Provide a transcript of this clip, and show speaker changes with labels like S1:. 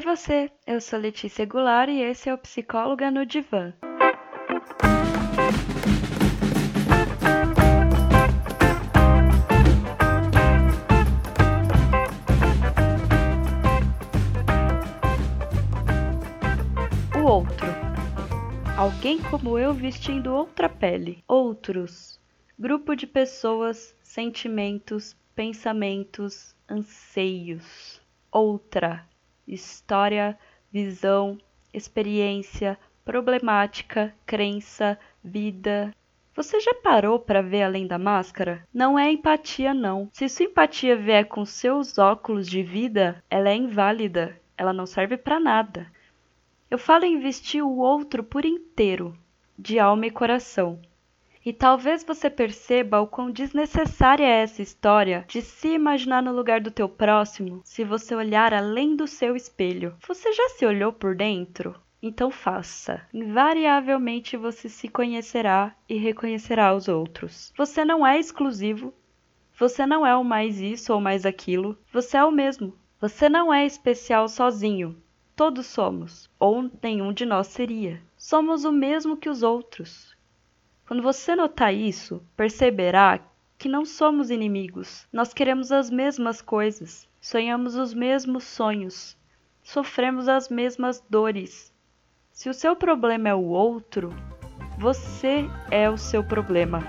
S1: Oi você, eu sou Letícia Goulart e esse é o Psicóloga no Divã. O outro. Alguém como eu vestindo outra pele. Outros. Grupo de pessoas, sentimentos, pensamentos, anseios. Outra história, visão, experiência, problemática, crença, vida. Você já parou para ver além da máscara? Não é empatia, não. Se sua empatia vier com seus óculos de vida, ela é inválida. Ela não serve para nada. Eu falo em vestir o outro por inteiro, de alma e coração. E talvez você perceba o quão desnecessária é essa história de se imaginar no lugar do teu próximo se você olhar além do seu espelho. Você já se olhou por dentro? Então faça. Invariavelmente você se conhecerá e reconhecerá os outros. Você não é exclusivo. Você não é o mais isso ou mais aquilo. Você é o mesmo. Você não é especial sozinho. Todos somos, ou nenhum de nós seria. Somos o mesmo que os outros. Quando você notar isso, perceberá que não somos inimigos. Nós queremos as mesmas coisas, sonhamos os mesmos sonhos, sofremos as mesmas dores. Se o seu problema é o outro, você é o seu problema.